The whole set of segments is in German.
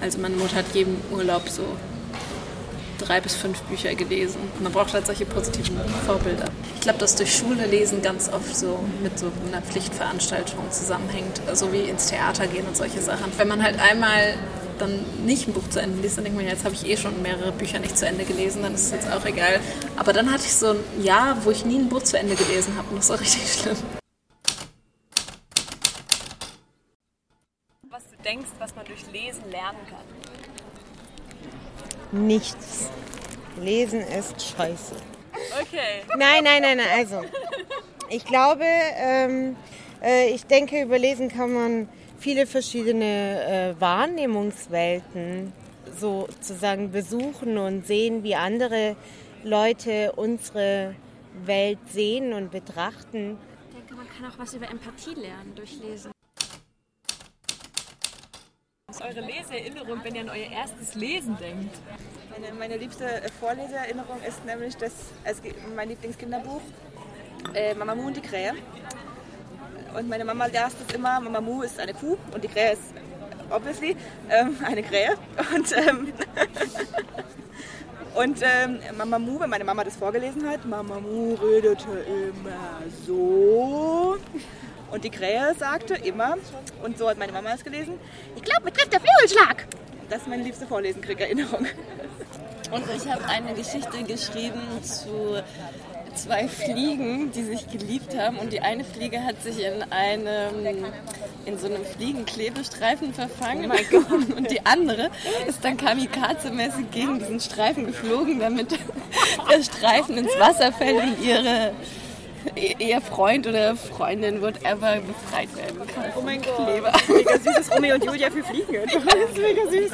Also meine Mutter hat jeden Urlaub so drei bis fünf Bücher gelesen. Man braucht halt solche positiven Vorbilder. Ich glaube, dass durch Schule lesen ganz oft so mit so einer Pflichtveranstaltung zusammenhängt, so wie ins Theater gehen und solche Sachen. Wenn man halt einmal dann nicht ein Buch zu Ende liest, dann denkt man, jetzt habe ich eh schon mehrere Bücher nicht zu Ende gelesen, dann ist es jetzt auch egal. Aber dann hatte ich so ein Jahr, wo ich nie ein Buch zu Ende gelesen habe und das war richtig schlimm. Was du denkst, was man durch Lesen lernen kann? Nichts. Lesen ist scheiße. Okay. Nein, nein, nein, nein. Also, ich glaube, ähm, äh, ich denke, über Lesen kann man viele verschiedene äh, Wahrnehmungswelten sozusagen besuchen und sehen, wie andere Leute unsere Welt sehen und betrachten. Ich denke, man kann auch was über Empathie lernen durch Lesen. Ist eure Leseerinnerung, wenn ihr an euer erstes Lesen denkt? Meine, meine liebste äh, Vorleseerinnerung ist nämlich das, also mein Lieblingskinderbuch, äh, Mama Mu und die Krähe. Und meine Mama las das immer, Mama Mu ist eine Kuh und die Krähe ist obviously ähm, eine Krähe. Und, ähm, und ähm, Mama Mu, wenn meine Mama das vorgelesen hat, Mama Mu redete immer so. Und die Krähe sagte immer, und so hat meine Mama es gelesen, ich glaube, mir trifft der Flügelschlag. Das ist meine liebste Vorlesen-Krieg-Erinnerung. Und ich habe eine Geschichte geschrieben zu zwei Fliegen, die sich geliebt haben. Und die eine Fliege hat sich in einem in so einem Fliegenklebestreifen verfangen. Oh und die andere ist dann kamikaze-mäßig gegen diesen Streifen geflogen, damit der Streifen ins Wasser fällt und ihre ihr Freund oder Freundin, whatever, befreit werden kann. Oh mein Gott. Kleber. Mega süßes Romeo und Julia für Fliegen. Das ist mega süß.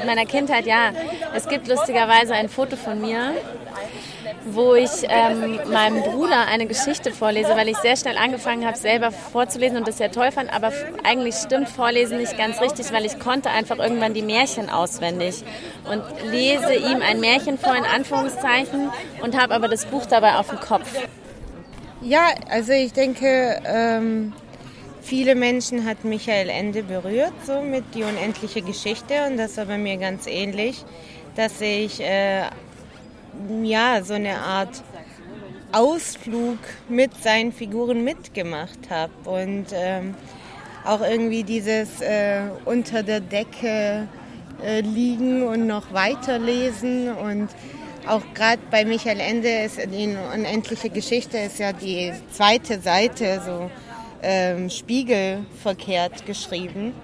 In meiner Kindheit, ja. Es gibt lustigerweise ein Foto von mir, wo ich ähm, meinem Bruder eine Geschichte vorlese, weil ich sehr schnell angefangen habe, selber vorzulesen und das sehr toll fand. Aber eigentlich stimmt Vorlesen nicht ganz richtig, weil ich konnte einfach irgendwann die Märchen auswendig und lese ihm ein Märchen vor in Anführungszeichen und habe aber das Buch dabei auf dem Kopf. Ja, also ich denke, ähm, viele Menschen hat Michael Ende berührt, so mit die unendliche Geschichte und das war bei mir ganz ähnlich, dass ich äh, ja so eine Art Ausflug mit seinen Figuren mitgemacht habe und ähm, auch irgendwie dieses äh, unter der Decke äh, liegen und noch weiterlesen. Und auch gerade bei Michael Ende ist die unendliche Geschichte ist ja die zweite Seite so ähm, spiegelverkehrt geschrieben.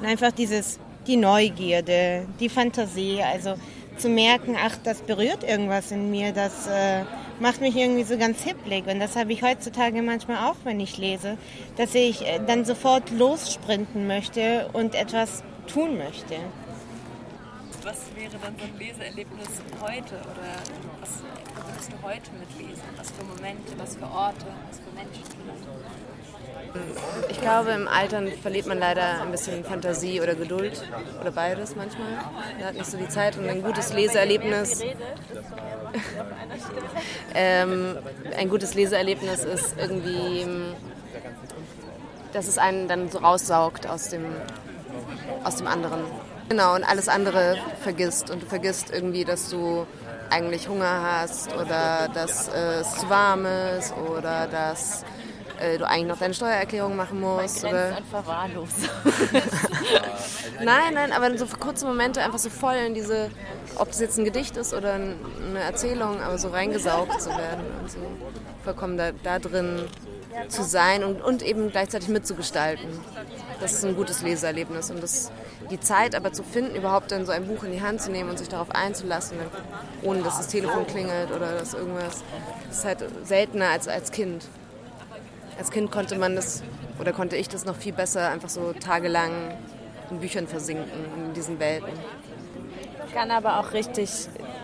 Und einfach dieses die Neugierde, die Fantasie, also zu merken, ach, das berührt irgendwas in mir, das äh, macht mich irgendwie so ganz hipplig. Und das habe ich heutzutage manchmal auch, wenn ich lese, dass ich äh, dann sofort lossprinten möchte und etwas tun möchte. Was wäre dann so ein Leseerlebnis heute oder was würdest du heute mitlesen? Was für Momente, was für Orte, was für Menschen vielleicht? Ich glaube, im Alter verliert man leider ein bisschen Fantasie oder Geduld oder beides manchmal. Man hat nicht so die Zeit und ein gutes Leseerlebnis. ähm, ein gutes Leseerlebnis ist irgendwie, dass es einen dann so raussaugt aus dem, aus dem anderen. Genau, und alles andere vergisst. Und du vergisst irgendwie, dass du eigentlich Hunger hast oder dass es zu warm ist oder dass äh, du eigentlich noch deine Steuererklärung machen musst. Mein oder einfach wahllos. nein, nein, aber so für kurze Momente einfach so voll in diese, ob das jetzt ein Gedicht ist oder eine Erzählung, aber so reingesaugt zu werden und so vollkommen da, da drin zu sein und, und eben gleichzeitig mitzugestalten. Das ist ein gutes Leseerlebnis und das, die Zeit aber zu finden, überhaupt dann so ein Buch in die Hand zu nehmen und sich darauf einzulassen, ohne dass das Telefon klingelt oder dass irgendwas, das ist halt seltener als als Kind als Kind konnte man das oder konnte ich das noch viel besser einfach so tagelang in Büchern versinken, in diesen Welten. Kann aber auch richtig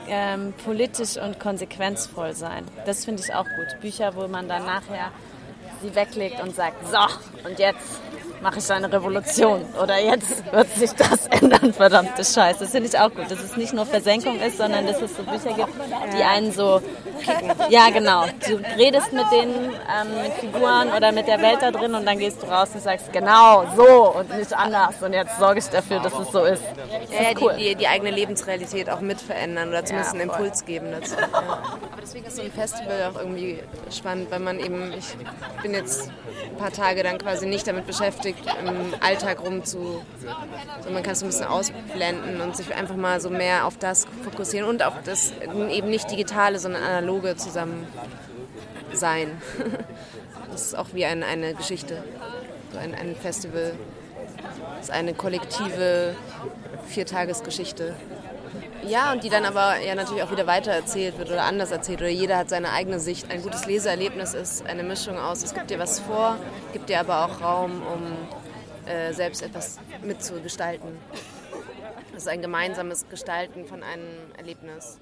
ähm, politisch und konsequenzvoll sein. Das finde ich auch gut. Bücher, wo man dann nachher sie weglegt und sagt, so, und jetzt mache ich eine Revolution oder jetzt wird sich das ändern, verdammte Scheiße. Das finde ich auch gut, dass es nicht nur Versenkung ist, sondern dass es so Bücher gibt, die einen so kicken. Ja, genau. Du redest mit den ähm, Figuren oder mit der Welt da drin und dann gehst du raus und sagst, genau, so und nicht anders. Und jetzt sorge ich dafür, dass es so ist. Das Ja, ist cool. die, die, die eigene Lebensrealität auch mit verändern oder zumindest Ja, einen. Impuls geben dazu. Ja. Aber deswegen ist so ein Festival auch irgendwie spannend, weil man eben, ich bin jetzt ein paar Tage dann quasi nicht damit beschäftigt, im Alltag rumzu, so man kann es ein bisschen ausblenden und sich einfach mal so mehr auf das fokussieren und auf das eben nicht digitale, sondern analoge zusammen sein. Das ist auch wie ein, eine Geschichte, so ein, ein Festival. Das ist eine kollektive Viertagesgeschichte. Ja, und die dann aber ja natürlich auch wieder weiter erzählt wird oder anders erzählt oder jeder hat seine eigene Sicht. Ein gutes Leseerlebnis ist eine Mischung aus, es gibt dir was vor, gibt dir aber auch Raum, um äh, selbst etwas mitzugestalten. Es ist ein gemeinsames Gestalten von einem Erlebnis.